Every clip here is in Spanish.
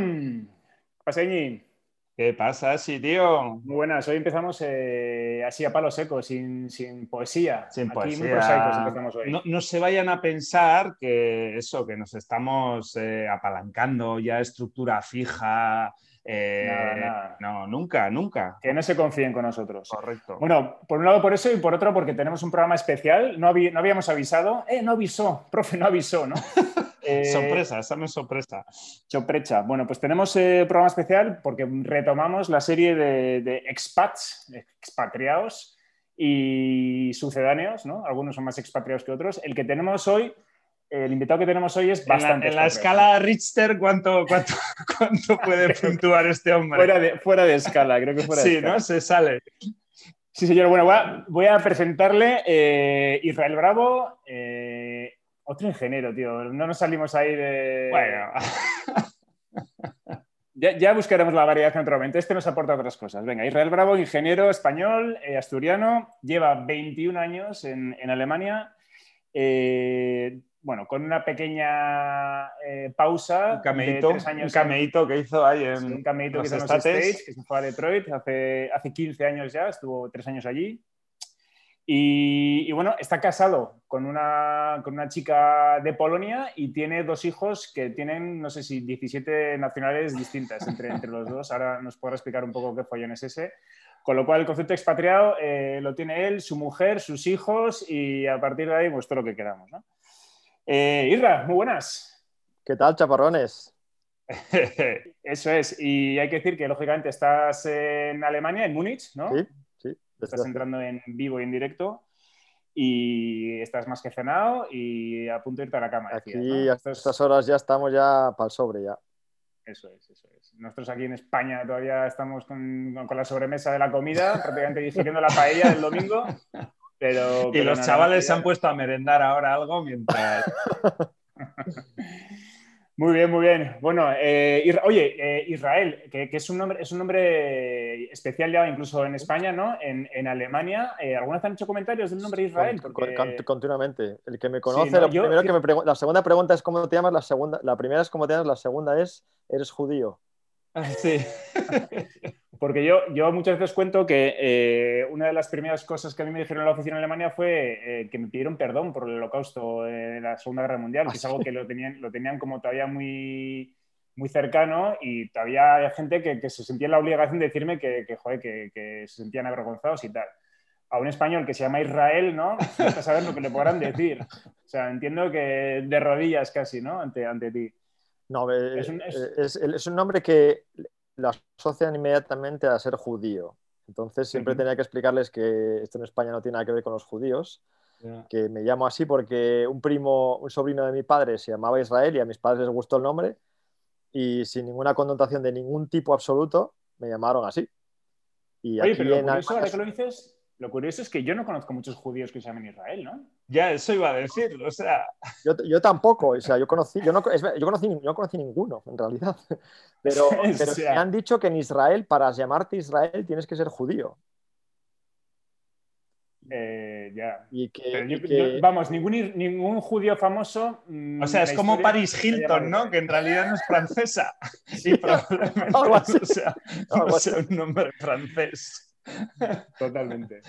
Chaparrón, Paseñi. ¿Qué pasa, sí, tío? Muy buenas, hoy empezamos eh, así a palo seco, sin, poesía. Sin poesía. No, se vayan a pensar que eso, que nos estamos eh, apalancando ya estructura fija. Eh, nada, nada. No, nunca, nunca. Que no se confíen con nosotros. Correcto. Bueno, por un lado por eso y por otro porque tenemos un programa especial. No, no habíamos avisado. Eh, no avisó, profe, no avisó, ¿no? Eh, sorpresa, esa no es sorpresa. Sorpresa. Bueno, pues tenemos eh, programa especial porque retomamos la serie de, expats, expatriados y sucedáneos, ¿no? Algunos son más expatriados que otros. El que tenemos hoy, el invitado que tenemos hoy es bastante. En la, escala Richter, ¿cuánto, cuánto, puede puntuar este hombre? Fuera de, escala, creo que fuera de escala. Sí, ¿no? Se sale. Sí, señor. Bueno, voy a, presentarle eh, Israel Bravo. Otro ingeniero, tío. No nos salimos ahí de. Bueno. ya, buscaremos la variación otro Este nos aporta otras cosas. Venga, Israel Bravo, ingeniero español, eh, asturiano, lleva 21 años en, Alemania. Eh, bueno, con una pequeña eh, pausa. Un cameíto, un cameíto que hizo ahí en. un cameíto que hizo en los States, que se fue a Detroit hace, hace 15 años ya, estuvo tres años allí. Y, bueno, está casado con una, con una, chica de Polonia y tiene dos hijos que tienen, no sé si 17 nacionalidades distintas entre, entre los dos. Ahora nos podrá explicar un poco qué follón es ese. Con lo cual, el concepto expatriado eh, lo tiene él, su mujer, sus hijos y a partir de ahí, pues todo lo que queramos. ¿no? Eh, Irra, muy buenas. ¿Qué tal, chaparrones? Eso es. Y hay que decir que, lógicamente, estás en Alemania, en Múnich, ¿no? Sí estás entrando en vivo y en directo y estás más que cenado y a punto de irte a la cama. Aquí a estas horas ya estamos ya para el sobre ya. Eso es, eso es. Nosotros aquí en España todavía estamos con, la sobremesa de la comida, prácticamente digiriendo la paella del domingo. Pero, y los chavales se han puesto a merendar ahora algo mientras... Muy bien, muy bien. Bueno, eh, oye, eh, Israel, que, es, un nombre, es un nombre especial ya incluso en España, ¿no? En, Alemania, eh, ¿alguna vez han hecho comentarios del nombre Israel? Continuamente. El que me conoce, la segunda pregunta es cómo te llamas, la segunda, la primera es cómo te llamas, la segunda es, ¿eres judío? Sí. Porque yo, yo muchas veces cuento que eh, una de las primeras cosas que a mí me dijeron en la oficina en Alemania fue eh, que me pidieron perdón por el holocausto de la Segunda Guerra Mundial, que es algo que lo tenían, lo tenían como todavía muy, muy cercano y todavía hay gente que, que se sentía en la obligación de decirme que, que, joder, que, se sentían avergonzados y tal. A un español que se llama Israel, ¿no? No saber lo que le podrán decir. O sea, entiendo que de rodillas casi, ¿no? Ante, ante ti. No, es, un, es... es, un, nombre que lo asocian inmediatamente a ser judío. Entonces siempre tenía que explicarles que esto en España no tiene nada que ver con los judíos, que me llamo así porque un primo, un sobrino de mi padre se llamaba Israel y a mis padres les gustó el nombre y sin ninguna connotación de ningún tipo absoluto me llamaron así. Y Oye, pero lo curioso, que lo dices, lo curioso es que yo no conozco muchos judíos que se llamen Israel, ¿no? Ya, eso iba a decir, o sea... Yo, yo tampoco, o sea, yo conocí, yo no, yo conocí, yo conocí ninguno, en realidad. Pero, pero me han dicho que en Israel, para llamarte Israel, tienes que ser judío. Eh, ya. Y que, vamos, ningún, ningún judío famoso. Mm, o sea, es como Paris Hilton, ¿no? Que en realidad no es francesa. Sí, probablemente Algo así. O sea, un nombre francés. Totalmente.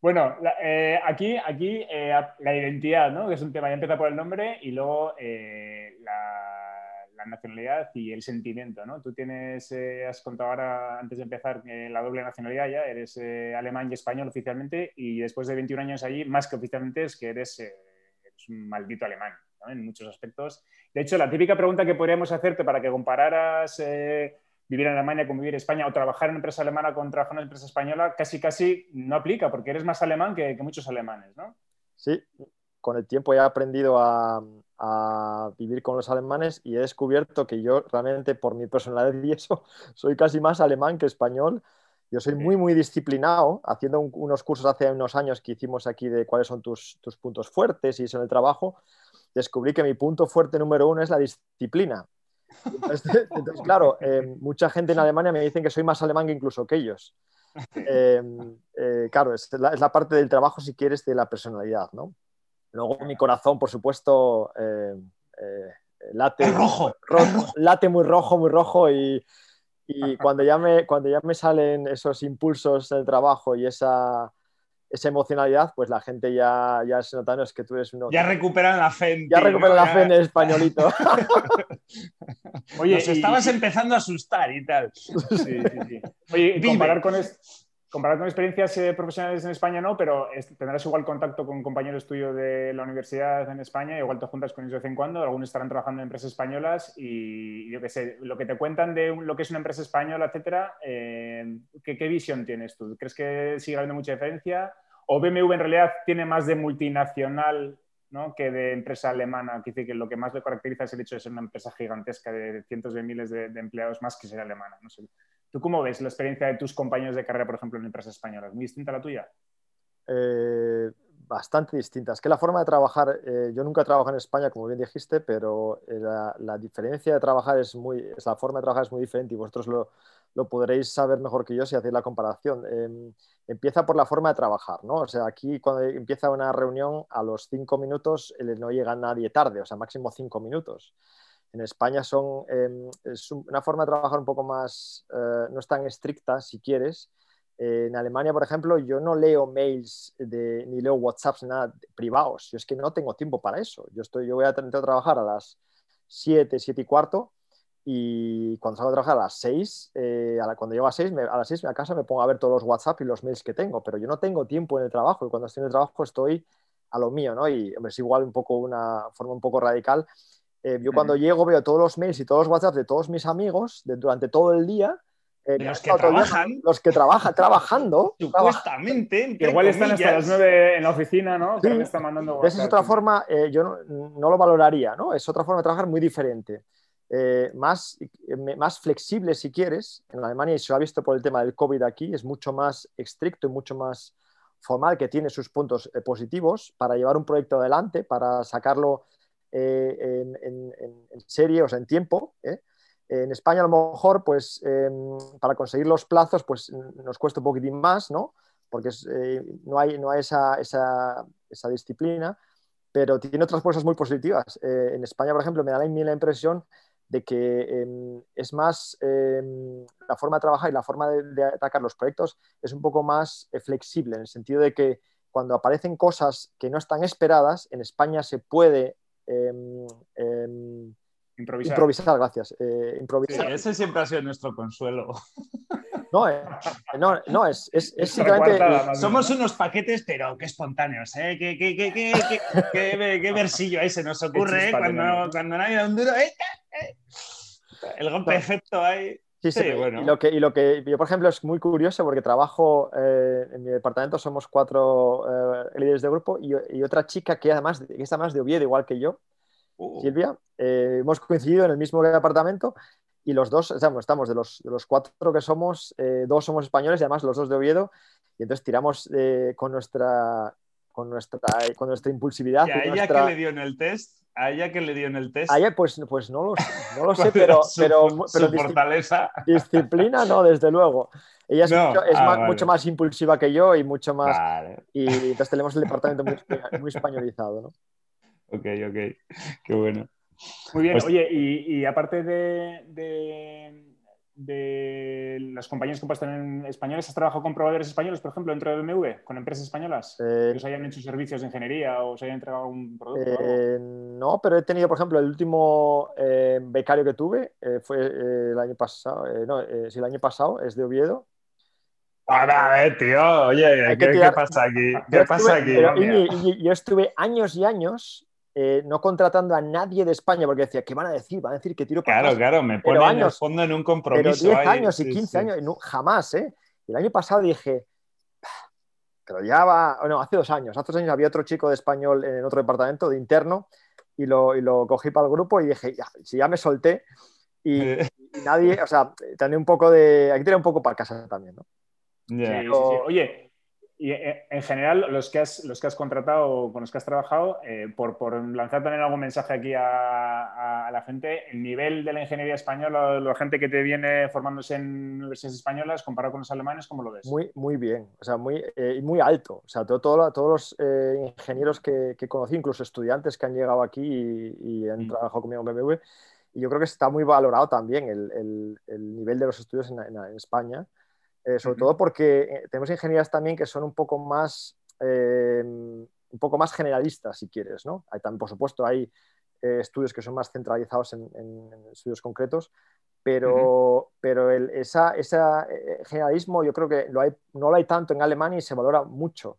Bueno, eh, aquí, aquí eh, la identidad, ¿no? que es un tema, ya empieza por el nombre y luego eh, la, nacionalidad y el sentimiento. ¿no? Tú tienes, has contado ahora, antes de empezar, la doble nacionalidad ya, eres alemán y español oficialmente y después de 21 años allí, más que oficialmente, es que eres, un maldito alemán en muchos aspectos. De hecho, la típica pregunta que podríamos hacerte para que compararas vivir en Alemania con vivir en España o trabajar en una empresa alemana con trabajar en una empresa española casi casi no aplica porque eres más alemán que, muchos alemanes, ¿no? Sí, con el tiempo he aprendido a, vivir con los alemanes y he descubierto que yo realmente por mi personalidad y eso soy casi más alemán que español. Yo soy muy, muy disciplinado, haciendo unos cursos hace unos años que hicimos aquí de cuáles son tus, tus puntos fuertes y eso en el trabajo, descubrí que mi punto fuerte número uno es la disciplina. Entonces, claro, eh, mucha gente en Alemania me dicen que soy más alemán que incluso que ellos. Eh, eh, claro, es la, parte del trabajo, si quieres, de la personalidad, ¿no? Luego mi corazón, por supuesto, late, rojo, late muy rojo, muy rojo y, cuando, ya me, cuando ya me salen esos impulsos del trabajo y esa, esa emocionalidad, pues la gente ya, ya se nota, no es que tú eres uno... Ya recuperan la fe Ya recuperan la fe en el españolito. Oye, Nos estabas empezando a asustar y tal. Sí, sí, sí. Oye, comparar con, comparar con experiencias eh, profesionales en España no, pero tendrás igual contacto con compañeros tuyos de la universidad en España, igual te juntas con ellos de vez en cuando, algunos estarán trabajando en empresas españolas y yo qué sé, lo que te cuentan de lo que es una empresa española, etcétera, eh, ¿qué, visión tienes tú? ¿Crees que sigue habiendo mucha diferencia? ¿O BMW en realidad tiene más de multinacional ¿no? que de empresa alemana? Que, que lo que más le caracteriza es el hecho de ser una empresa gigantesca de cientos de miles de, empleados más que ser alemana. No sé. ¿Tú cómo ves la experiencia de tus compañeros de carrera, por ejemplo, en empresas españolas? ¿Muy distinta a la tuya? Eh, bastante distinta. Es que la forma de trabajar, eh, yo nunca he trabajado en España, como bien dijiste, pero eh, la, diferencia de trabajar es muy, es la forma de trabajar es muy diferente y vosotros lo, lo podréis saber mejor que yo si hacéis la comparación. Em, empieza por la forma de trabajar, ¿no? O sea, aquí cuando empieza una reunión, a los cinco minutos no llega nadie tarde, o sea, máximo cinco minutos. En España son, em, es una forma de trabajar un poco más, eh, no es tan estricta, si quieres. en Alemania, por ejemplo, yo no leo mails de, ni leo WhatsApps, nada privados. Yo es que no tengo tiempo para eso. Yo, estoy, yo voy a que trabajar a las 7, 7 y cuarto y cuando salgo a trabajar a las 6, eh, cuando llego a, 6, a las 6 a casa me pongo a ver todos los WhatsApp y los mails que tengo, pero yo no tengo tiempo en el trabajo y cuando estoy en el trabajo estoy a lo mío, ¿no? Y es igual un poco una forma un poco radical, eh, yo cuando llego veo todos los mails y todos los WhatsApp de todos mis amigos durante todo el día. Eh, los que trabajan. los que trabajan, trabajando. Supuestamente. igual están hasta las 9 en la oficina, ¿no? Sí. Están mandando Esa es otra forma, eh, yo no, lo valoraría, ¿no? Es otra forma de trabajar muy diferente. más, más flexible si quieres. En Alemania, y se lo ha visto por el tema del COVID aquí, es mucho más estricto y mucho más formal, que tiene sus puntos positivos para llevar un proyecto adelante, para sacarlo eh, en, serie, o sea, en tiempo. ¿eh? En España a lo mejor, pues em, para conseguir los plazos, pues nos cuesta un poquitín más, ¿no? Porque eh, no hay, no hay esa, esa, esa, disciplina, pero tiene otras cosas muy positivas. en España, por ejemplo, me da la, impresión de que em, es más em, la forma de trabajar y la forma de, atacar los proyectos es un poco más flexible, en el sentido de que cuando aparecen cosas que no están esperadas, en España se puede Em, em, improvisar. gracias. Eh, improvisar. ese siempre ha sido nuestro consuelo. No, eh, no, no, es, es, simplemente. Somos unos paquetes, pero qué espontáneos, ¿eh? ¿Qué, qué, qué, qué, versillo ahí se nos ocurre cuando, cuando nadie da un duro. El golpe de efecto ahí. Sí, sí, bueno. y, lo que, y lo que yo, por ejemplo, es muy curioso porque trabajo en mi departamento, somos cuatro líderes de grupo y, y, otra chica que además que está más de Oviedo, igual que yo, Uh. Silvia. Eh, hemos coincidido en el mismo departamento y los dos, estamos de los, de los cuatro que somos, eh, dos somos españoles y además los dos de Oviedo, y entonces tiramos eh, con nuestra con nuestra, con nuestra impulsividad. ¿Y a ella que le dio en el test? ¿A ella que le dio en el test? A ella, pues, pues no lo, no lo sé, pero, pero, fortaleza. disciplina no, desde luego. Ella es, mucho, es ah, mucho, más impulsiva que yo y mucho más. Y entonces tenemos el departamento muy, muy españolizado, ¿no? Ok, ok. Qué bueno. Muy bien. Pues Oye, y, aparte de, de, las compañías que puesto en españoles, ¿has trabajado con proveedores españoles, por ejemplo, dentro de BMW, con empresas españolas? Eh, que os hayan hecho servicios de ingeniería o os hayan entregado un producto? Eh, no, pero he tenido, por ejemplo, el último eh, becario que tuve fue el año pasado, no, sí, el año pasado, es de Oviedo, a ver, tío, oye, ¿qué, pasa aquí? ¿Qué pasa aquí? yo estuve años y años eh, no contratando a nadie de España porque decía, ¿qué van a decir? Van a decir que tiro para Claro, claro, me ponen años, en el fondo en un compromiso. Pero 10 años y 15 años, jamás, ¿eh? El año pasado dije, pero ya va, no, hace dos años, hace dos años había otro chico de español en otro departamento de interno y lo, y lo cogí para el grupo y dije, ya, si ya me solté y, nadie, o sea, tenía un poco de, hay que tirar un poco para casa también, ¿no? Oye, Y eh, en general, los que has, los que has contratado con los que has trabajado, eh, por, por, lanzar también algún mensaje aquí a, a, la gente, el nivel de la ingeniería española, la gente que te viene formándose en universidades españolas, comparado con los alemanes, ¿cómo lo ves? Muy, muy bien, o sea, muy, eh, muy alto. O sea, todo, todo, todos los ingenieros que, que, conocí, incluso estudiantes que han llegado aquí y, y han mm. trabajado conmigo en BMW, y yo creo que está muy valorado también el, el, el nivel de los estudios en, en, en España. Eh, sobre todo porque eh, tenemos ingenierías también que son un poco más, eh, un poco más generalistas, si quieres. ¿no? Hay, por supuesto, hay estudios que son más centralizados en, en estudios concretos, pero, pero el, esa, ese generalismo yo creo que lo hay, no lo hay tanto en Alemania y se valora mucho.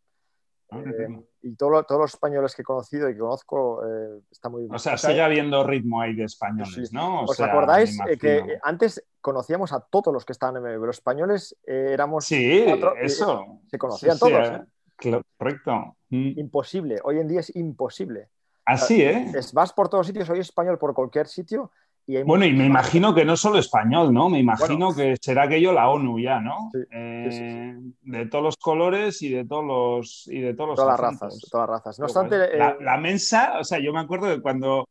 Eh, y todo, todos los españoles que he conocido y que conozco eh, está muy bien. O sea, sigue habiendo ritmo ahí de españoles, ¿no? ¿Os acordáis que antes conocíamos a todos los que estaban en Los españoles eh, éramos. Sí, eso. se conocían todos. Correcto. Mm. Imposible. Hoy en día es imposible. Así, ¿eh? vas por todos sitios, soy español por cualquier sitio bueno, y me imagino que no solo español, ¿no? Me imagino que será aquello la ONU ya, ¿no? Eh, de todos los colores y de todos los y de todos los todas las razas, todas las razas. No obstante, la, eh, la, mensa, o sea, yo me acuerdo de cuando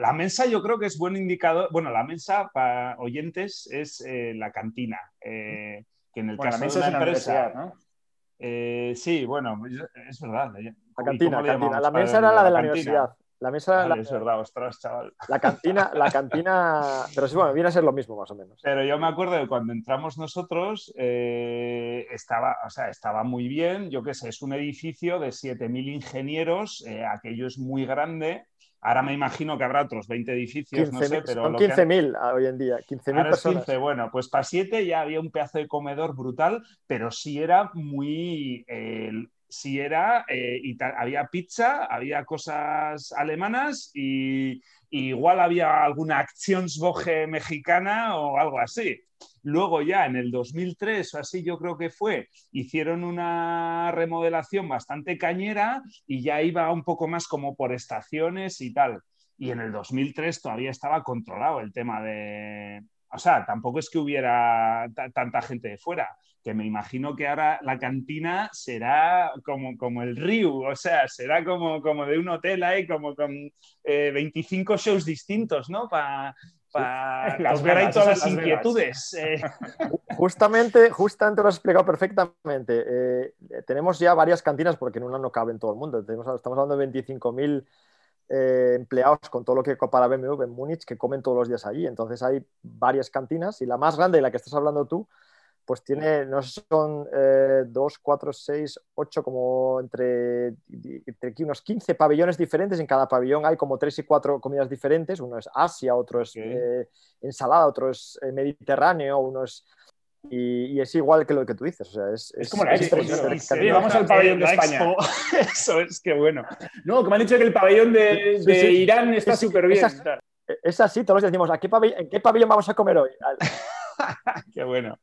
la mensa, yo creo que es buen indicador. Bueno, la mensa para oyentes es eh, la cantina, que en el caso de una empresa, ¿no? sí, bueno, es verdad. La cantina, la, cantina. la mensa era la de la, universidad. La mesa. la, es verdad, ostras, chaval. La cantina, la cantina. Pero sí, bueno, viene a ser lo mismo, más o menos. Pero yo me acuerdo de cuando entramos nosotros, eh, estaba, o sea, estaba muy bien. Yo qué sé, es un edificio de 7.000 ingenieros, eh, aquello es muy grande. Ahora me imagino que habrá otros 20 edificios, no sé, pero. Son 15.000 hoy en día, 15.000 personas. 15, bueno, pues para 7 ya había un pedazo de comedor brutal, pero sí era muy si era, eh, había pizza, había cosas alemanas y, igual había alguna Actionswoche mexicana o algo así. Luego ya en el 2003 o así yo creo que fue, hicieron una remodelación bastante cañera y ya iba un poco más como por estaciones y tal. Y en el 2003 todavía estaba controlado el tema de... O sea, tampoco es que hubiera tanta gente de fuera que me imagino que ahora la cantina será como, como el Riu, o sea, será como, como de un hotel ahí, como con 25 eh, shows distintos, ¿no? Para ver ahí todas las, inquietudes. Eh. Justamente, justamente lo has explicado perfectamente. Eh, tenemos ya varias cantinas porque en una no cabe en todo el mundo. estamos hablando de 25.000 empleados con todo lo que para BMW en Múnich que comen todos los días allí. Entonces hay varias cantinas y la más grande de la que estás hablando tú pues tiene, no son eh, dos, cuatro, seis, ocho, como entre, entre aquí unos 15 pabellones diferentes. En cada pabellón hay como tres y cuatro comidas diferentes. Uno es Asia, otro es eh, ensalada, otro es eh, Mediterráneo, uno es... Y, es igual que lo que tú dices. O sea, es, es, como la expo. vamos al pabellón de España. Eso es que bueno. No, que me han dicho que el pabellón de, de Irán está súper bien. Es, así, todos decimos, ¿a qué ¿en qué pabellón vamos a comer hoy? Qué bueno.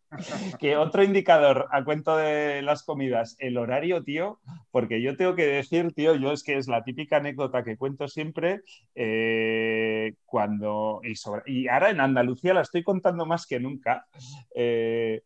Que otro indicador a cuento de las comidas, el horario, tío, porque yo tengo que decir, tío, yo es que es la típica anécdota que cuento siempre eh, cuando, y, y, ahora en Andalucía la estoy contando más que nunca. Eh,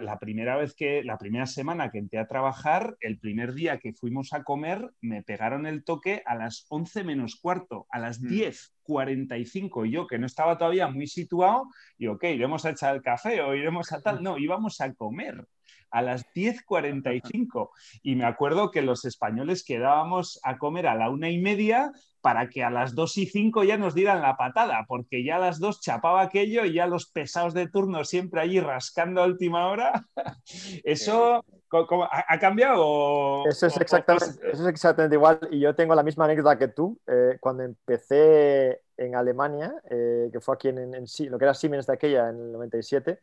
la primera vez que, la primera semana que entré a trabajar, el primer día que fuimos a comer, me pegaron el toque a las 11 menos cuarto, a las 10.45. Mm. Y yo, que no estaba todavía muy situado, y ok, iremos a echar el café o iremos a tal. No, íbamos a comer a las 10.45. Y me acuerdo que los españoles quedábamos a comer a la una y media para que a las 2 y 5 ya nos dieran la patada, porque ya a las 2 chapaba aquello y ya los pesados de turno siempre allí rascando a última hora. ¿Eso ha, cambiado? Eso es, exactamente, eso es exactamente igual. Y yo tengo la misma anécdota que tú. Eh, cuando empecé en Alemania, eh, que fue aquí en, en, lo que era Siemens de aquella, en el 97,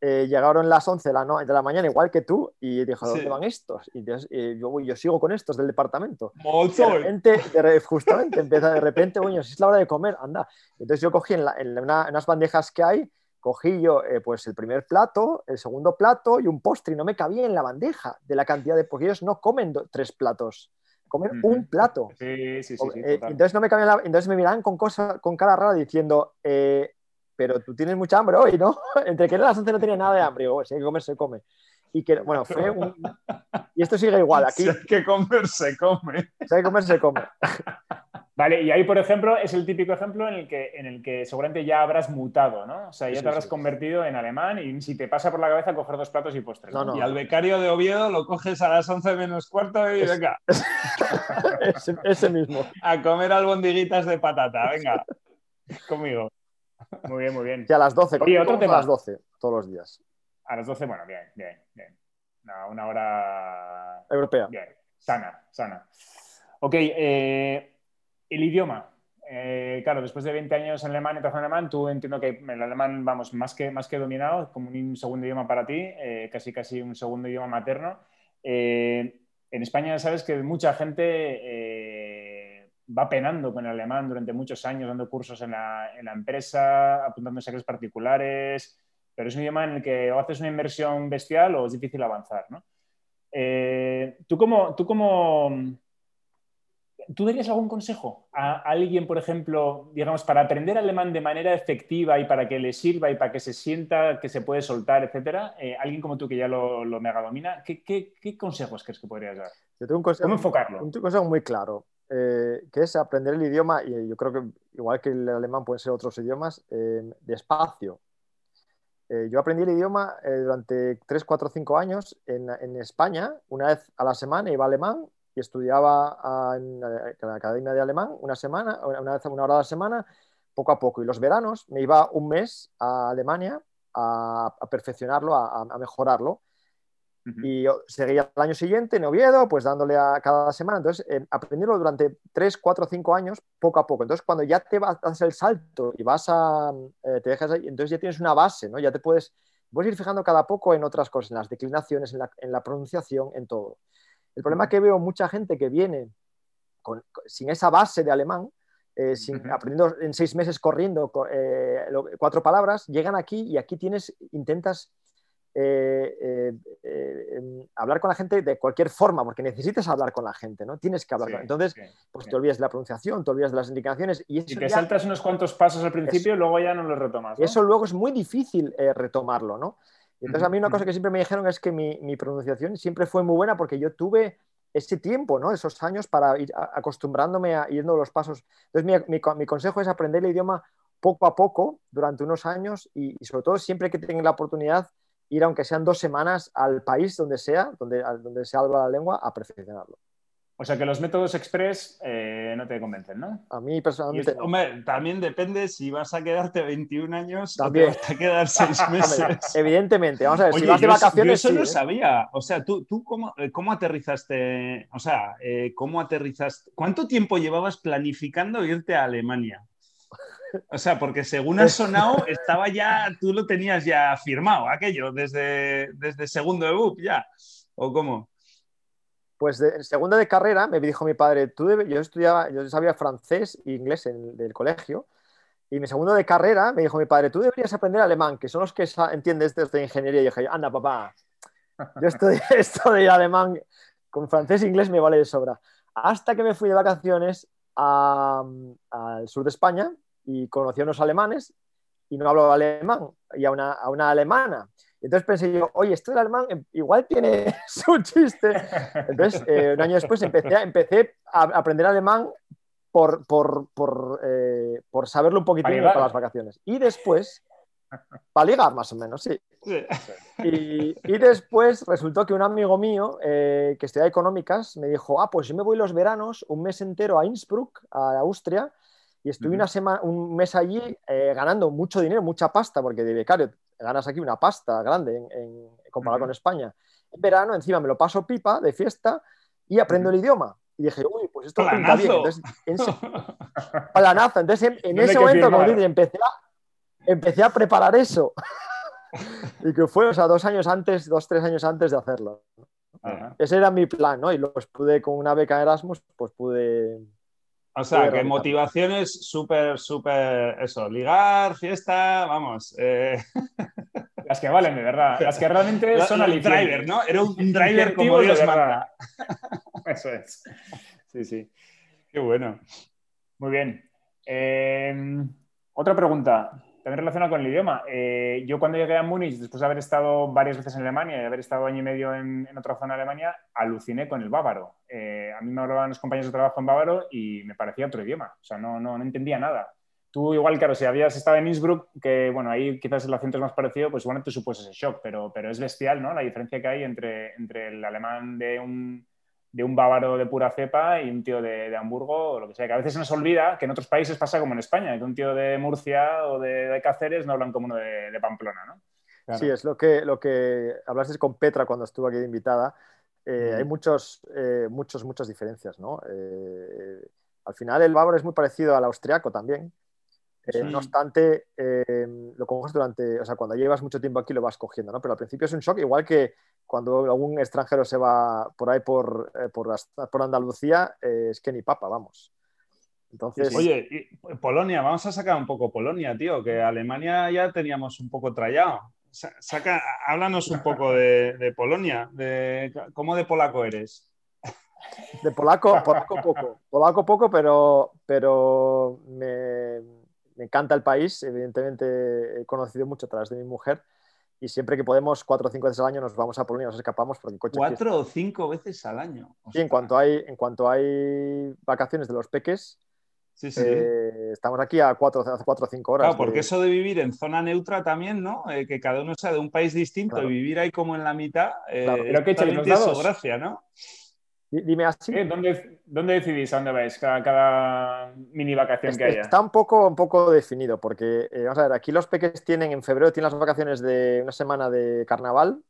eh, llegaron las 11 de la, de la, mañana, igual que tú, y dijo, ¿dónde van estos? Y yo, yo, sigo con estos del departamento. De repente, justamente, empieza de repente, bueno, si es la hora de comer, anda. Entonces yo cogí en, unas bandejas que hay, cogí yo eh, pues el primer plato, el segundo plato y un postre, y no me cabía en la bandeja de la cantidad de, porque ellos no comen tres platos, comen un plato. Sí, sí, sí, eh, entonces no me cabía la, entonces me miraban con, cosa, con cara rara diciendo, pero tú tienes mucha hambre hoy, ¿no? Entre que las 11 no tenía nada de hambre, digo, si hay que comer, se come. y que, bueno, fue un... Y esto sigue igual, aquí... Si hay que comer, se come. Si hay que comer, se come. Vale, y ahí, por ejemplo, es el típico ejemplo en el que, en el que seguramente ya habrás mutado, ¿no? O sea, ya te habrás convertido en alemán y si te pasa por la cabeza coger dos platos y postres. No, Y al becario de Oviedo lo coges a las 11 menos cuarto y venga. ese, mismo. A comer albondiguitas de patata, venga. Conmigo. Muy bien, muy bien. Y a las 12, Oye, otro tema. a las 12 todos los días. A las 12, bueno, bien, bien, bien. Una, hora... Europea. Bien, sana, sana. Ok, eh el idioma. Eh, claro, después de 20 años en alemán y en alemán, tú entiendo que el alemán, vamos, más que, más que dominado, como un segundo idioma para ti, eh, casi casi un segundo idioma materno. En España sabes que mucha gente va penando con el alemán durante muchos años, dando cursos en la, en la empresa, apuntándose a clases particulares, pero es un idioma en el que o haces una inversión bestial o es difícil avanzar. ¿no? ¿Tú cómo... Tú como ¿Tú darías algún consejo a alguien, por ejemplo, digamos, para aprender alemán de manera efectiva y para que le sirva y para que se sienta que se puede soltar, etcétera? Eh, alguien como tú que ya lo, lo mega domina, ¿qué, consejos crees que podrías dar? Yo tengo un consejo, ¿Cómo enfocarlo? Un consejo muy claro, eh, que es aprender el idioma, y yo creo que igual que el alemán pueden ser otros idiomas, eh, despacio. yo aprendí el idioma durante 3, 4, 5 años en, en España, una vez a la semana iba alemán y estudiaba en la Academia de Alemán una semana, una vez una hora a la semana, poco a poco. Y los veranos me iba un mes a Alemania a, perfeccionarlo, a, mejorarlo. Y yo seguía el año siguiente en Oviedo, pues dándole a cada semana. Entonces, eh, aprendiendo durante 3, 4, 5 años, poco a poco. Entonces, cuando ya te vas a hacer el salto y vas a, eh, te dejas ahí, entonces ya tienes una base, ¿no? Ya te puedes, puedes ir fijando cada poco en otras cosas, en las declinaciones, en la, en la pronunciación, en todo. El problema que veo mucha gente que viene sin esa base de alemán, eh, aprendiendo en seis meses corriendo eh, cuatro palabras, llegan aquí y aquí tienes, intentas eh, em, hablar con la gente de cualquier forma, porque necesitas hablar con la gente, ¿no? Tienes que hablar. Entonces, pues te olvidas de la pronunciación, te olvidas de las indicaciones. Y, eso te saltas unos cuantos pasos al principio y luego ya no los retomas. Y eso luego es muy difícil retomarlo, ¿no? Y entonces a mí una cosa que siempre me dijeron es que mi, pronunciación siempre fue muy buena porque yo tuve ese tiempo, ¿no? esos años para ir acostumbrándome a yendo los pasos. Entonces mi, mi, consejo es aprender el idioma poco a poco durante unos años y, sobre todo siempre que tenga la oportunidad ir aunque sean dos semanas al país donde sea, donde, donde se habla la lengua, a perfeccionarlo. O sea que los métodos express eh, no te convencen, ¿no? A mí personalmente. Hombre, también depende si vas a quedarte 21 años también. o te vas a quedar 6 meses. Evidentemente, vamos a ver, si vas de vacaciones. Yo eso no ¿eh? sabía. O sea, ¿tú, tú cómo, eh, cómo aterrizaste? O sea, ¿cómo aterrizaste? ¿Cuánto tiempo llevabas planificando irte a Alemania? O sea, porque según has sonado, estaba ya, tú lo tenías ya firmado, aquello, desde, desde segundo de ya. ¿O cómo? Pues en segundo de carrera me dijo mi padre, tú yo estudiaba, yo sabía francés e inglés en el colegio, y en segundo de carrera me dijo mi padre, tú deberías aprender alemán, que son los que entiendes de ingeniería. Y dije, anda papá, yo estudié esto de alemán, con francés e inglés me vale de sobra. Hasta que me fui de vacaciones al sur de España y conocí a unos alemanes y no hablaba alemán, y a una, a una alemana. Entonces pensé yo, oye, esto del alemán em, igual tiene su chiste. Entonces, eh, un año después empecé, empecé a aprender alemán por, por, por, eh, por saberlo un poquitín para, las vacaciones. Y después, para ligar más o menos, sí. Y, y, después resultó que un amigo mío eh, que estudia económicas me dijo, ah, pues yo me voy los veranos un mes entero a Innsbruck, a Austria, y estuve una semana, un mes allí ganando mucho dinero, mucha pasta, porque de becario ganas aquí una pasta grande en, comparado con España. En verano, encima me lo paso pipa de fiesta y aprendo el idioma. Y dije, uy, pues esto pinta bien. Entonces, en la naza. Entonces, en, ese momento, como empecé a, empecé a preparar eso. y que fue, o sea, dos años antes, dos, tres años antes de hacerlo. Ese era mi plan, ¿no? Y los pude, con una beca Erasmus, pues pude, o sea, que motivaciones súper, súper, eso, ligar, fiesta, vamos. Eh. Las que valen, de verdad. Las que realmente son al driver, ¿no? Era un, driver como Dios manda. Eso es. Sí, sí. Qué bueno. Muy bien. Em, otra pregunta. También relacionado con el idioma. Eh, yo cuando llegué a Múnich, después de haber estado varias veces en Alemania y haber estado año y medio en, otra zona de Alemania, aluciné con el bávaro. Eh, a mí me hablaban los compañeros de trabajo en bávaro y me parecía otro idioma. O sea, no, no, no entendía nada. Tú igual, claro, si habías estado en Innsbruck, que bueno, ahí quizás el acento es más parecido, pues igual te supuso ese shock, pero, pero es bestial, ¿no? La diferencia que hay entre, entre el alemán de un, de un bávaro de pura cepa y un tío de, Hamburgo o lo que sea. Que a veces se nos olvida que en otros países pasa como en España, que un tío de Murcia o de, Cáceres no hablan como uno de, Pamplona, ¿no? Sí, es lo que, lo que hablaste con Petra cuando estuvo aquí de invitada. Eh, hay muchos, eh, muchos, muchas diferencias, ¿no? Eh, al final el bávaro es muy parecido al austriaco también. No obstante, lo coges durante, o sea, cuando llevas mucho tiempo aquí lo vas cogiendo, ¿no? Pero al principio es un shock, igual que cuando algún extranjero se va por ahí por, eh, por, Andalucía, eh, es que ni papa, vamos. Entonces... Oye, Polonia, vamos a sacar un poco Polonia, tío, que Alemania ya teníamos un poco trallado. Saca, háblanos un poco de, Polonia, de, ¿cómo de polaco eres? De polaco, polaco poco, polaco poco, pero, pero me, me encanta el país. Evidentemente he conocido mucho a través de mi mujer y siempre que podemos, cuatro o cinco veces al año nos vamos a Polonia, nos escapamos porque el coche. Cuatro o cinco veces al año. Sí, en cuanto, hay, en cuanto hay vacaciones de los peques, sí, sí. Eh, estamos aquí a cuatro, hace cuatro o cinco horas. Claro, porque eso de vivir en zona neutra también, ¿no? Eh, que cada uno sea de un país distinto y vivir ahí como en la mitad, eh, claro. Pero que gracia, ¿no? Dime así. ¿Dónde, ¿Dónde, decidís a dónde vais cada, mini vacación que haya? Está un poco, un poco definido, porque, eh, vamos a ver, aquí los peques tienen, en febrero tienen las vacaciones de una semana de carnaval.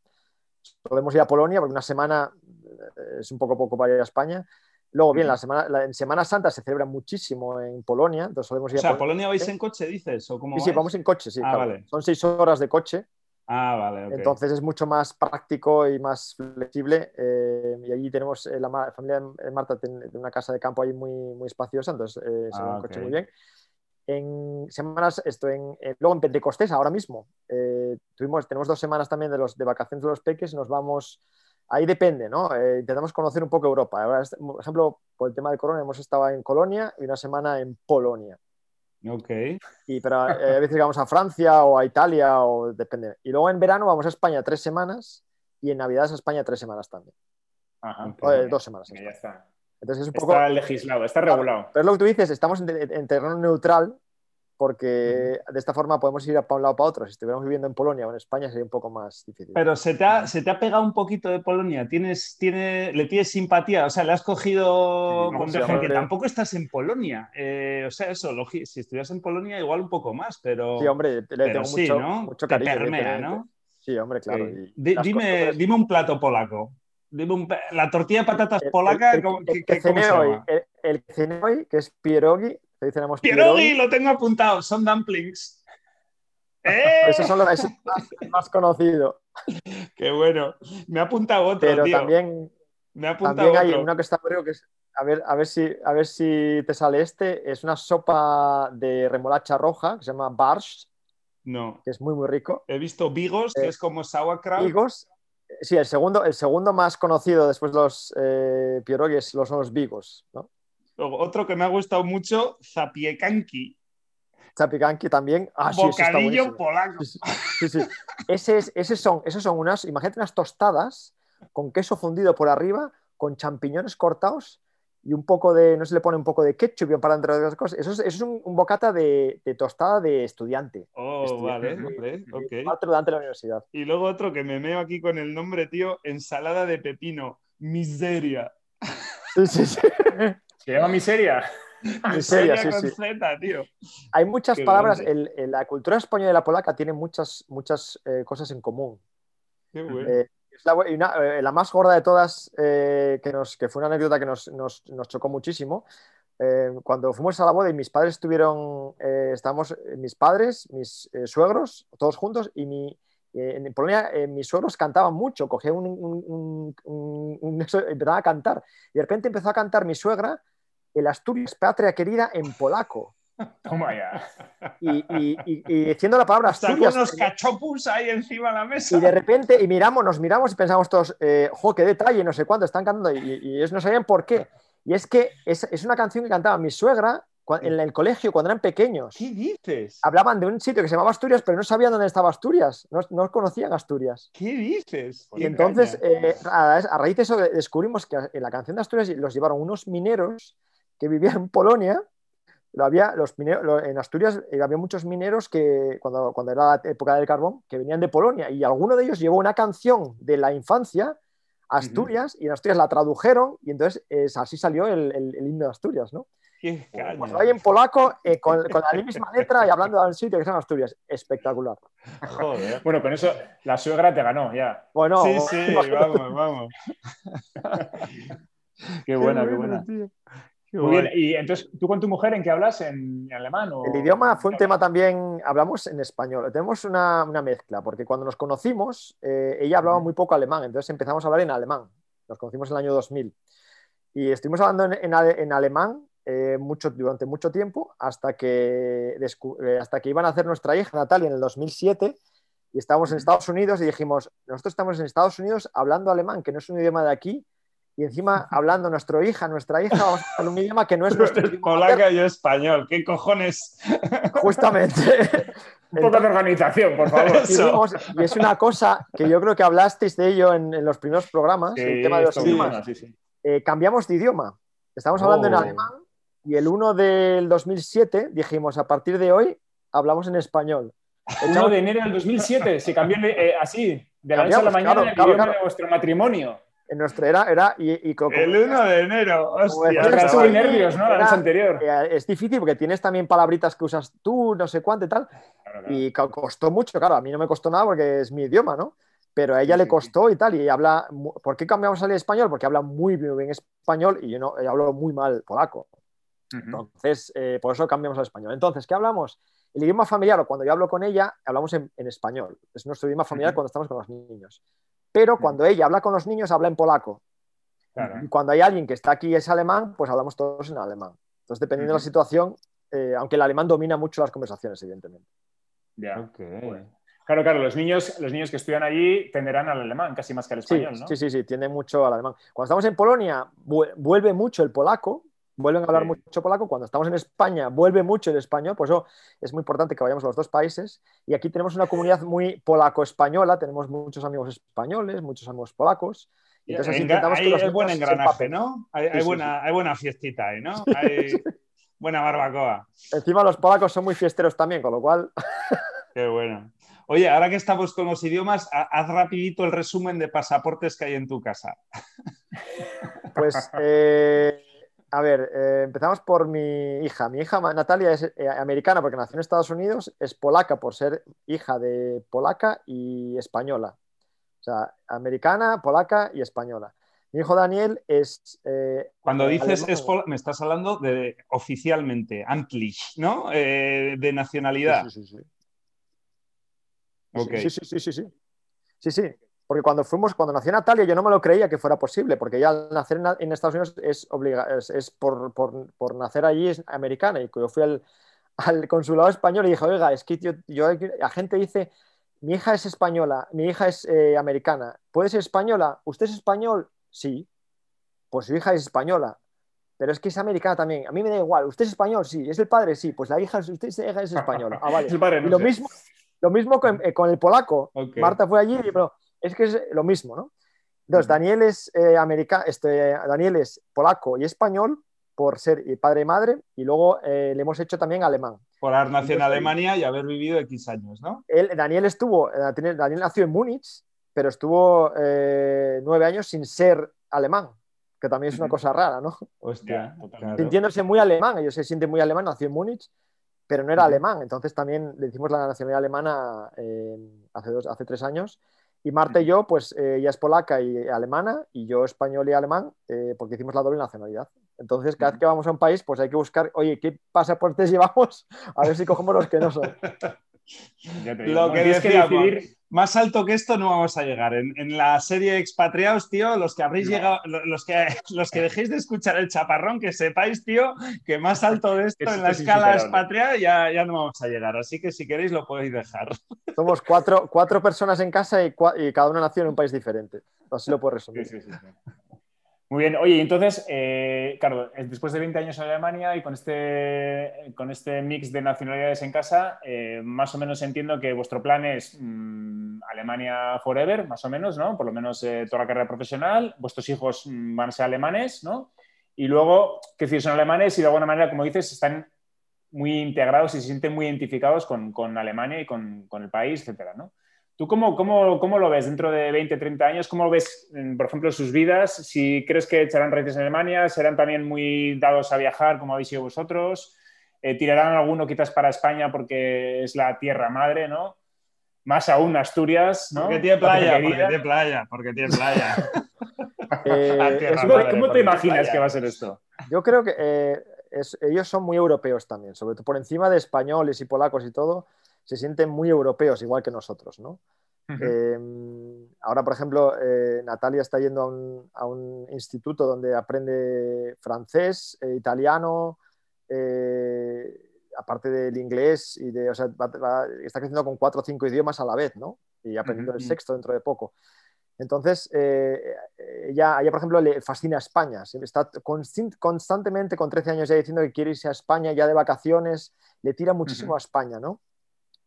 Podemos ir a Polonia, porque una semana eh, es un poco poco para ir a España. Luego, bien, la semana, en Semana Santa se celebra muchísimo en Polonia, entonces podemos ir o sea, a Polonia. vais en coche, dices? ¿o cómo sí, sí, vamos en coche, sí. Ah, Son seis horas de coche. Ah, vale. Entonces es mucho más práctico y más flexible. Eh, y allí tenemos eh, la, familia de Marta tiene una casa de campo ahí muy, muy espaciosa, entonces eh, se va ah, coche muy bien. En semanas, esto en, luego en Pentecostés, ahora mismo, tuvimos, tenemos dos semanas también de, los, de vacaciones de los peques, nos vamos, ahí depende, ¿no? intentamos conocer un poco Europa. Ahora, por ejemplo, por el tema del corona, hemos estado en Colonia y una semana en Polonia. Ok. Y, pero eh, a veces vamos a Francia o a Italia, o depende. Y luego en verano vamos a España tres semanas y en Navidad a España tres semanas también. Ajá, dos semanas. Ya está. Entonces es un poco... Está legislado, está regulado. Pero es lo que tú dices, estamos en terreno neutral porque de esta forma podemos ir para un lado o para otro. Si estuviéramos viviendo en Polonia o en España sería un poco más difícil. Pero se te ha, se te ha pegado un poquito de Polonia, ¿Tienes, tiene, le tienes simpatía, o sea, le has cogido porque tampoco estás en Polonia. Eh, o sea, eso, si estuvieras en Polonia igual un poco más, pero... Sí, hombre, le tengo mucho, mucho cariño. ¿no? Sí, hombre, claro. dime, dime un plato polaco. Dime la tortilla de patatas polaca, el, el, que hoy, el, que hoy, que es pierogi, Pierogi, lo tengo apuntado, son dumplings. ¡Eh! Esos son los más, conocidos. Qué bueno. Me ha apuntado otro, Pero también, Me ha apuntado hay uno que está creo que es. A ver, a, ver si, a ver si te sale este. Es una sopa de remolacha roja que se llama Barsh. No. Que es muy, muy rico. He visto Bigos, que eh, es como sauerkraut. Bigos. Sí, el segundo, el segundo más conocido después de los eh, son los Bigos, ¿no? Otro que me ha gustado mucho, Zapiekanki. Zapiekanki también. Ah, Bocadillo polaco. Sí, sí. Ese son, esos son unas, imagínate unas tostadas con queso fundido por arriba, con champiñones cortados y un poco de, no se le pone un poco de ketchup para entre otras cosas. Eso es, un, bocata de, tostada de estudiante. Oh, vale, vale, ok. de la universidad. Y luego otro que me meo aquí con el nombre, tío, ensalada de pepino, miseria. Sí, sí, sí. Se llama miseria. Miseria, sí, sí. tío. Hay muchas palabras. la cultura española y la polaca tienen muchas, muchas eh, cosas en común. Qué bueno. Eh, eh, la, más gorda de todas, que, nos, que fue una anécdota que nos, nos, nos chocó muchísimo. cuando fuimos a la boda y mis padres estuvieron, estábamos mis padres, mis suegros, todos juntos, y mi, en Polonia mis suegros cantaban mucho, cogían un, un, a cantar. Y de repente empezó a cantar mi suegra el Asturias Patria Querida en polaco. Toma ya. Y, y, diciendo la palabra Asturias. unos cachopus ahí encima de la mesa. Y de repente, y miramos, nos miramos y pensamos todos, eh, jo, qué detalle, no sé cuánto, están cantando, y, ellos no sabían por qué. Y es que es, es, una canción que cantaba mi suegra en el colegio, cuando eran pequeños. ¿Qué dices? Hablaban de un sitio que se llamaba Asturias, pero no sabían dónde estaba Asturias. No, no conocían Asturias. ¿Qué dices? Y entonces, eh, a, raíz de eso, descubrimos que en la canción de Asturias los llevaron unos mineros que vivían en Polonia. Lo había, los en Asturias eh, había muchos mineros que, cuando, cuando era la época del carbón, que venían de Polonia. Y alguno de ellos llevó una canción de la infancia Asturias y en Asturias la tradujeron y entonces así salió el, el, himno de Asturias, ¿no? Qué pues hay en polaco eh, con, con, la misma letra y hablando del sitio que son Asturias. Espectacular. Joder. Bueno, con eso la suegra te ganó ya. Bueno, sí, sí, vamos, vamos. qué buena, qué buena. Muy bien, y entonces, ¿tú con tu mujer en qué hablas? ¿En, alemán? O... El idioma fue un tema también, hablamos en español, tenemos una, una mezcla, porque cuando nos conocimos, eh, ella hablaba muy poco alemán, entonces empezamos a hablar en alemán, nos conocimos en el año 2000, y estuvimos hablando en, en, alemán eh, mucho, durante mucho tiempo, hasta que, eh, hasta que iban a hacer nuestra hija Natalia en el 2007, y estábamos en Estados Unidos y dijimos, nosotros estamos en Estados Unidos hablando alemán, que no es un idioma de aquí, y encima hablando nuestra hija, nuestra hija, vamos a hablar un idioma que no es nuestro idioma. Polaca y español, ¿qué cojones? Justamente. un poco de organización, por favor. Y, es una cosa que yo creo que hablasteis de ello en, los primeros programas, el tema de los idiomas. Eh, cambiamos de idioma. Estamos hablando en oh. alemán y el 1 del 2007 dijimos, a partir de hoy hablamos en español. El 1 de enero del 2007 se cambió eh, así, de la noche a la mañana, el idioma de vuestro matrimonio en nuestra era, era y, y el 1 de enero. Hostia, muy nervios, ¿no? La noche anterior. Eh, es difícil porque tienes también palabritas que usas tú, no sé cuánto y tal. Y costó mucho, claro, a mí no me costó nada porque es mi idioma, ¿no? Pero a ella le costó y tal, y habla. ¿Por qué cambiamos al español? Porque habla muy bien español y yo no hablo muy mal polaco. Entonces, eh, por eso cambiamos al español. Entonces, ¿qué hablamos? El idioma familiar, o cuando yo hablo con ella, hablamos en, español. Es nuestro idioma familiar cuando estamos con los niños pero cuando ella habla con los niños habla en polaco. Y cuando hay alguien que está aquí y es alemán, pues hablamos todos en alemán. Entonces, dependiendo de la situación, eh, aunque el alemán domina mucho las conversaciones, evidentemente. Ya. Claro, claro, los niños, los niños que estudian allí tenderán al alemán casi más que al español, sí, ¿no? Sí, sí, sí, tiende mucho al alemán. Cuando estamos en Polonia, vuelve mucho el polaco, vuelven a hablar mucho polaco. Cuando estamos en España, vuelve mucho el español. Por eso es muy importante que vayamos a los dos países. Y aquí tenemos una comunidad muy polaco-española. Tenemos muchos amigos españoles, muchos amigos polacos. Entonces intentamos que los hay buen engranaje, ¿no? Hay, buena, hay buena fiestita ahí, ¿no? Hay buena barbacoa. Encima los polacos son muy fiesteros también, con lo cual... Qué bueno. Oye, ahora que estamos con los idiomas, haz rapidito el resumen de pasaportes que hay en tu casa. Pues eh, a ver, eh, empezamos por mi hija. Mi hija Natalia es eh, americana porque nació en Estados Unidos, es polaca por ser hija de polaca y española. O sea, americana, polaca y española. Mi hijo Daniel es... Eh, Cuando dices es me estás hablando de oficialmente, amtlich, ¿no? de nacionalidad. Sí, sí, sí. Sí, sí, sí, sí, sí. Sí, sí. Porque cuando fuimos, cuando nació Natalia, yo no me lo creía que fuera posible, porque ya al nacer en, Estados Unidos es, es, por, por, nacer allí es americana. Y yo fui al, al, consulado español y dije, oiga, es que yo, yo, la gente dice, mi hija es española, mi hija es eh, americana, ¿puede ser española? ¿Usted es español? Sí. Pues su hija es española. Pero es que es americana también. A mí me da igual. ¿Usted es español? Sí. ¿Es el padre? Sí. Pues la hija, usted es, hija es española. Ah, vale. y lo, mismo, lo mismo con, eh, con el polaco. Marta fue allí y dijo, es que es lo mismo, ¿no? Entonces, Daniel es, eh, este, Daniel es polaco y español por ser padre y madre, y luego eh, le hemos hecho también alemán. Por haber nacido en Alemania y haber vivido X años, ¿no? Él, Daniel estuvo, eh, Daniel nació en Múnich, pero estuvo nueve años sin ser alemán, que también es una cosa rara, ¿no? Hostia, Sintiéndose muy alemán, ellos se sienten muy alemán, nació en Múnich, pero no era alemán, entonces también le hicimos la nacionalidad alemana hace, dos, hace tres años y Marta y yo, pues eh, ella es polaca y alemana, y yo español y alemán, eh, porque hicimos la doble nacionalidad. Entonces, cada vez que vamos a un país, pues hay que buscar, oye, ¿qué pasaportes llevamos? A ver si cogemos los que no son. Lo que decidir... más alto que esto no vamos a llegar. En, la serie Expatriados, tío, los que habréis llegado, los que, los que dejéis de escuchar el chaparrón, que sepáis, tío, que más alto de esto en la escala expatriada ya, ya no vamos a llegar. Así que si queréis lo podéis dejar. Somos cuatro, cuatro personas en casa y, cada una nació en un país diferente. Así lo puedo resumir. Muy bien, oye, entonces, eh, claro, después de 20 años en Alemania y con este, con este mix de nacionalidades en casa, eh, más o menos entiendo que vuestro plan es mm, Alemania forever, más o menos, ¿no? Por lo menos eh, toda la carrera profesional, vuestros hijos mm, van a ser alemanes, ¿no? Y luego, que decir, son alemanes y de alguna manera, como dices, están muy integrados y se sienten muy identificados con, con Alemania y con, con, el país, etcétera, ¿no? ¿Tú cómo, cómo, cómo, lo ves dentro de 20, 30 años? ¿Cómo lo ves, por ejemplo, sus vidas? Si crees que echarán raíces en Alemania, serán también muy dados a viajar, como habéis sido vosotros. Eh, tirarán alguno quizás para España porque es la tierra madre, ¿no? Más aún Asturias, ¿no? Porque tiene playa, porque tiene playa, porque tiene playa. eh, ¿Cómo, ¿Cómo, te imaginas playa. que va a ser esto? Yo creo que eh, es, ellos son muy europeos también, sobre todo por encima de españoles y polacos y todo se sienten muy europeos, igual que nosotros, ¿no? Uh -huh. eh, ahora, por ejemplo, eh, Natalia está yendo a un, a un, instituto donde aprende francés, eh, italiano, eh, aparte del inglés, y de, o sea, va, va, está creciendo con cuatro o cinco idiomas a la vez, ¿no? Y aprendiendo uh -huh. el sexto dentro de poco. Entonces, eh, ella, ella, por ejemplo, le fascina España. Está constantemente, con 13 años ya diciendo que quiere irse a España ya de vacaciones. Le tira muchísimo uh -huh. a España, ¿no?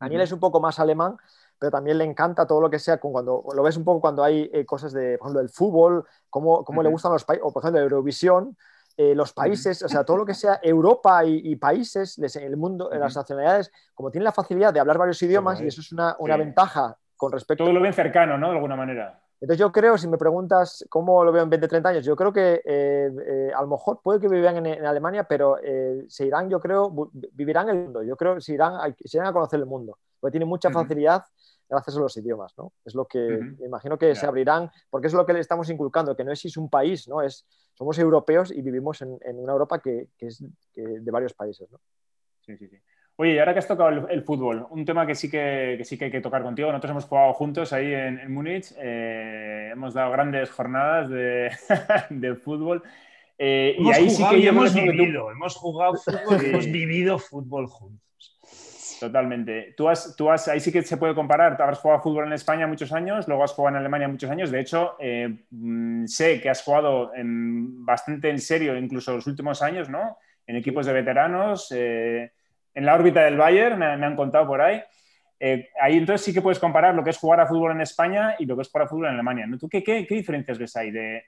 Daniel es un poco más alemán, pero también le encanta todo lo que sea, cuando lo ves un poco cuando hay eh, cosas de, por ejemplo, el fútbol, cómo, cómo uh -huh. le gustan los países, o por ejemplo, Eurovisión, eh, los países, uh -huh. o sea, todo lo que sea Europa y, y países, les, el mundo, uh -huh. las nacionalidades, como tienen la facilidad de hablar varios idiomas, y eso es una, una sí. ventaja con respecto... Todo lo ven cercano, ¿no? De alguna manera. Entonces yo creo, si me preguntas cómo lo veo en 20, 30 años, yo creo que eh, eh, a lo mejor puede que vivan en, en Alemania, pero eh, se irán, yo creo, vivirán el mundo. Yo creo que se irán, se irán a conocer el mundo, porque tienen mucha facilidad uh -huh. gracias a los idiomas, ¿no? Es lo que uh -huh. me imagino que se abrirán, porque es lo que le estamos inculcando, que no es un país, ¿no? Es, somos europeos y vivimos en, en una Europa que, que es que de varios países, ¿no? Sí, sí, sí. Oye, y ahora que has tocado el, el, fútbol, un tema que sí que, que, sí que hay que tocar contigo. Nosotros hemos jugado juntos ahí en, en Múnich, eh, hemos dado grandes jornadas de, de fútbol. Eh, y ahí sí que hemos vivido, tú... hemos jugado fútbol, sí. hemos vivido fútbol juntos. Totalmente. Tú has, tú has, ahí sí que se puede comparar. Tú has jugado fútbol en España muchos años, luego has jugado en Alemania muchos años. De hecho, eh, mm, sé que has jugado en, bastante en serio, incluso los últimos años, ¿no? En equipos de veteranos. Eh, en la órbita del Bayern, me, me han contado por ahí. Eh, ahí entonces sí que puedes comparar lo que es jugar a fútbol en España y lo que es jugar a fútbol en Alemania. ¿no? ¿Tú qué, qué, qué, diferencias ves ahí de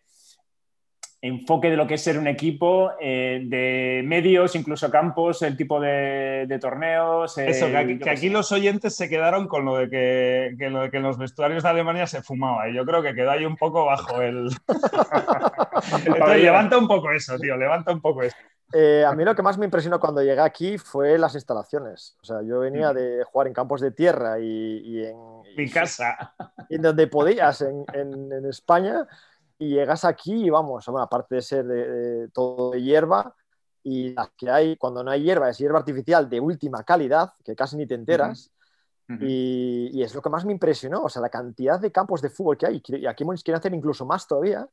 enfoque de lo que es ser un equipo, eh, de medios, incluso campos, el tipo de, de torneos? Eh, Eso, que aquí, que aquí los oyentes se quedaron con lo de que, que, lo de que en los vestuarios de Alemania se fumaba y yo creo que quedó ahí un poco bajo el... Entonces, levanta un poco eso, tío, levanta un poco eso. Eh, a mí lo que más me impresionó cuando llegué aquí fue las instalaciones. O sea, yo venía de jugar en campos de tierra y, y en... Mi casa. Y en donde podías, en, en, en, España, y llegas aquí y vamos, bueno, aparte de ser de, de, todo de hierba, y las que hay, cuando no hay hierba, es hierba artificial de última calidad, que casi ni te enteras. Uh -huh. y, y, es lo que más me impresionó, o sea, la cantidad de campos de fútbol que hay, y aquí quieren hacer incluso más todavía,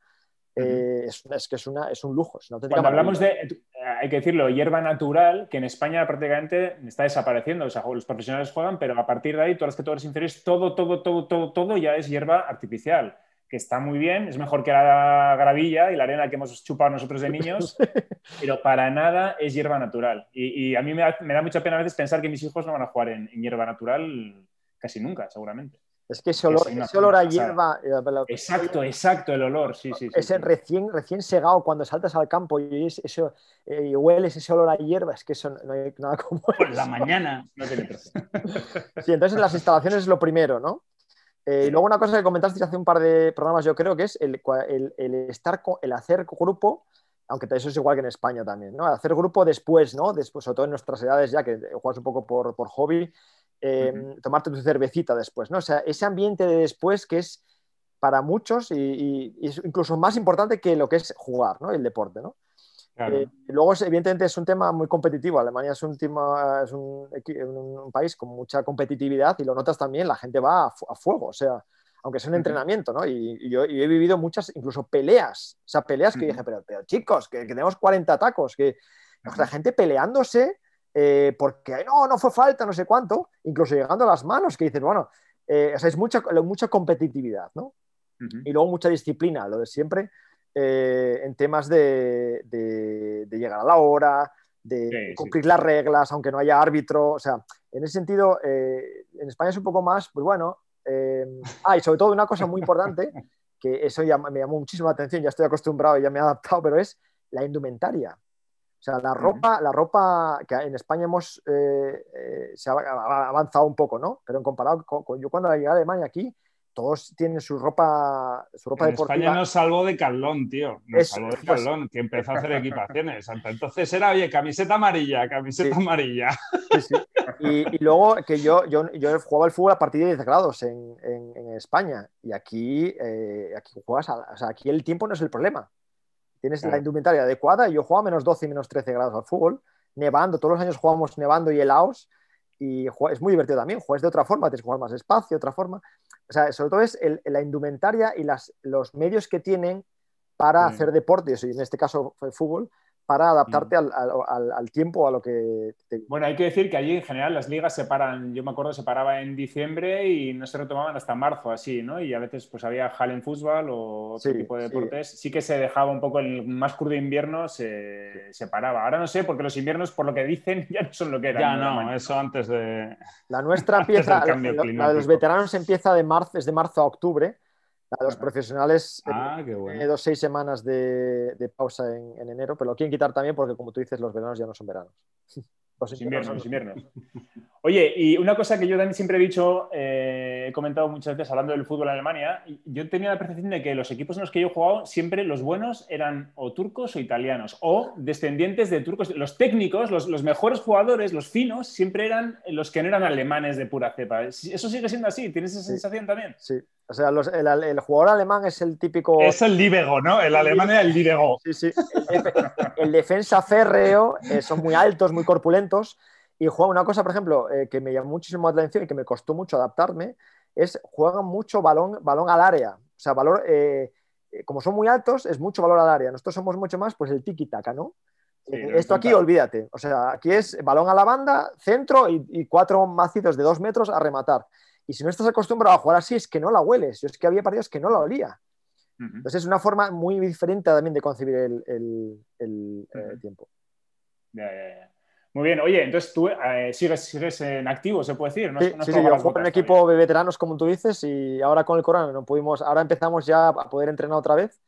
eh, es, es, que es, una, es un lujo. Es una Cuando hablamos de, hay que decirlo, hierba natural, que en España prácticamente está desapareciendo. O sea, los profesionales juegan, pero a partir de ahí, todas las categorías inferiores, todo, todo, todo, todo, todo ya es hierba artificial, que está muy bien, es mejor que la gravilla y la arena que hemos chupado nosotros de niños, pero para nada es hierba natural. Y, y a mí me da, me da, mucha pena a veces pensar que mis hijos no van a jugar en, en hierba natural casi nunca, seguramente. Es que ese olor, ese olor a hierba. Eh, exacto, exacto, el olor, sí, sí. Ese sí, recién, recién segado cuando saltas al campo y, eso, eh, y hueles ese olor a hierba, es que eso no hay nada como. Por la mañana. No tiene Sí, entonces las instalaciones es lo primero, ¿no? Eh, y luego una cosa que comentaste hace un par de programas, yo creo que es el, el, el estar, el hacer grupo, aunque eso es igual que en España también, ¿no? Hacer grupo después, ¿no? Después, sobre todo en nuestras edades ya, que juegas un poco por, por hobby, eh, uh -huh. tomarte tu cervecita después, ¿no? O sea, ese ambiente de después que es para muchos y, y, y, es incluso más importante que lo que es jugar, ¿no? El deporte, ¿no? Claro. Eh, luego, evidentemente, es un tema muy competitivo. Alemania es un, tema, es un, un, país con mucha competitividad y lo notas también, la gente va a, a fuego, o sea, aunque sea un uh -huh. entrenamiento, ¿no? Y, y yo, yo, he vivido muchas, incluso peleas, o sea, peleas que uh -huh. dije, pero, pero chicos, que, que, tenemos 40 tacos, que o sea, la gente peleándose eh, porque no, no fue falta, no sé cuánto, incluso llegando a las manos, que dices, bueno, eh, o sea, es mucha, mucha competitividad, ¿no? Uh -huh. Y luego mucha disciplina, lo de siempre. eh, en temas de, llegar a la hora, de cumplir las reglas, aunque no haya árbitro. O sea, en ese sentido, eh, en España es un poco más, pues bueno. ah, y sobre todo una cosa muy importante, que eso ya me llamó muchísimo la atención, ya estoy acostumbrado y ya me he adaptado, pero es la indumentaria. O sea, la ropa, la ropa que en España hemos se ha avanzado un poco, ¿no? Pero en comparado con, yo cuando llegué a Alemania aquí, todos tienen su ropa, su ropa en España nos salvó de Carlón, tío. Nos salvó de pues Carlón, que empezó a hacer equipaciones. Entonces era, oye, camiseta amarilla, camiseta amarilla. Y, luego que yo, yo, yo, jugaba el fútbol a partir de 10 grados en, en, España. Y aquí, eh, aquí juegas, o sea, aquí el tiempo no es el problema. Tienes la indumentaria adecuada y yo juego a menos 12 y menos 13 grados al fútbol, nevando. Todos los años jugamos nevando y helados. Y es muy divertido también. Juegas de otra forma, tienes que jugar más espacio, otra forma o sea, sobre todo es la indumentaria y las, los medios que tienen para hacer deportes, y en este caso fue fútbol, para adaptarte al, al, al, tiempo, a lo que... Bueno, hay que decir que allí en general las ligas se paran, yo me acuerdo, se paraba en diciembre y no se retomaban hasta marzo, así, ¿no? Y a veces pues había Hallen Fútbol o otro tipo de deportes. Sí. que se dejaba un poco el más crudo invierno, se, se, paraba. Ahora no sé, porque los inviernos, por lo que dicen, ya no son lo que eran. Ya no, eso antes de... La nuestra empieza, la, de los veteranos empieza de marzo, desde marzo a octubre los profesionales, eh, ah, dos seis semanas de, pausa en, enero, pero lo quieren quitar también porque, como tú dices, los veranos ya no son veranos. Los inviernos, los inviernos. Oye, y una cosa que yo también siempre he dicho, eh, he comentado muchas veces hablando del fútbol en Alemania, yo tenía la percepción de que los equipos en los que yo he jugado, siempre los buenos eran o turcos o italianos, o descendientes de turcos. Los técnicos, los, los mejores jugadores, los finos, siempre eran los que no eran alemanes de pura cepa. ¿Eso sigue siendo así? ¿Tienes esa sensación también? Sí. O sea, el, jugador alemán es el típico. Es el Líbego, ¿no? El alemán es el Líbego. Sí, sí. El, defensa férreo, eh, son muy altos, muy corpulentos. Y juegan una cosa, por ejemplo, eh, que me llamó muchísimo la atención y que me costó mucho adaptarme, es juegan mucho balón, balón al área. O sea, valor, eh, como son muy altos, es mucho valor al área. Nosotros somos mucho más, pues el tiki-taka, ¿no? Esto aquí, olvídate. O sea, aquí es balón a la banda, centro y, y cuatro macitos de dos metros a rematar. Y si no estás acostumbrado a jugar así, es que no la hueles. Yo es que había partidos que no la olía. Entonces es una forma muy diferente también de concebir el, eh, tiempo. Muy bien, oye, entonces tú eh, sigues, sigues, en activo, se puede decir. sí, sí, yo juego en un equipo de veteranos, como tú dices, y ahora con el corona no pudimos, ahora empezamos ya a poder entrenar otra vez.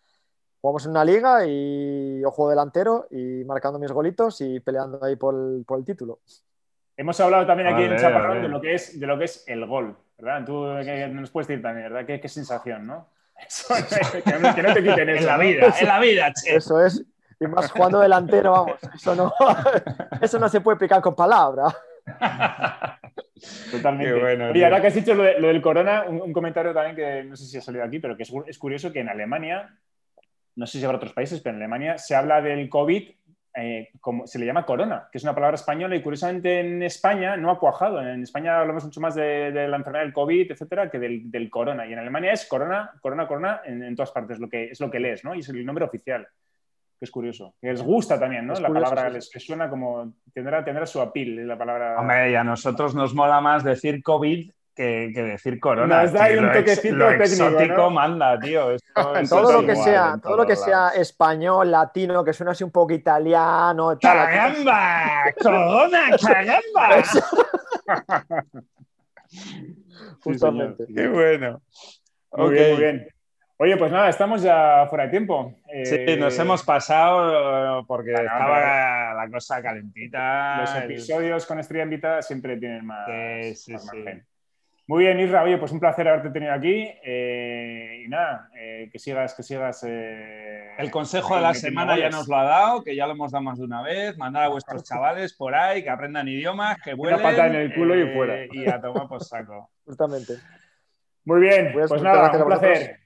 Jugamos en una liga y yo juego delantero y marcando mis golitos y peleando ahí por el, por el título. Hemos hablado también aquí en Chaparrón de lo, que es, de lo que es el gol, ¿verdad? Tú nos puedes decir también, ¿verdad? Qué, sensación, ¿no? que, no, te quiten eso. En la vida, en la vida, che. Eso es. Y más jugando delantero, vamos, eso no, eso no se puede explicar con palabras. Totalmente. Bueno, y ahora que has dicho lo, del corona, un, comentario también que no sé si ha salido aquí, pero que es, es curioso que en Alemania, no sé si habrá otros países, pero en Alemania se habla del COVID eh, como se le llama corona, que es una palabra española y curiosamente en España no ha cuajado. En España hablamos mucho más de, la enfermedad del COVID, etcétera, que del, corona. Y en Alemania es corona, corona, corona en, todas partes, lo que, es lo que lees, ¿no? Y es el nombre oficial, que es curioso. Que les gusta también, ¿no? la palabra les, suena como, tendrá, tendrá su apil, la palabra. Hombre, y a nosotros nos mola más decir COVID que, decir corona. Nos da un toquecito lo exótico manda, tío. todo, lo que sea, todo lo que sea español, latino, que suena así un poco italiano. ¡Caramba! ¡Corona, caramba! Justamente. Qué bueno. Muy bien, muy bien. Oye, pues nada, estamos ya fuera de tiempo. Sí, eh, nos hemos pasado eh, porque estaba la cosa calentita. Los episodios con estrella invitada siempre tienen más, sí, sí, sí. Muy bien, Isra. Oye, pues un placer haberte tenido aquí. Eh, y nada, eh, que sigas, que sigas. Eh, el consejo de la semana ya nos lo ha dado, que ya lo hemos dado más de una vez. Mandar a vuestros chavales por ahí que aprendan idiomas, que vuelen. Una pata en el culo y fuera. Y a tomar por saco. Justamente. Muy bien, pues, nada, un placer.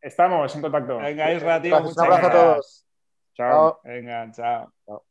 Estamos en contacto. Venga, Isra, tío. Un abrazo a todos. Chao. Venga, chao. chao.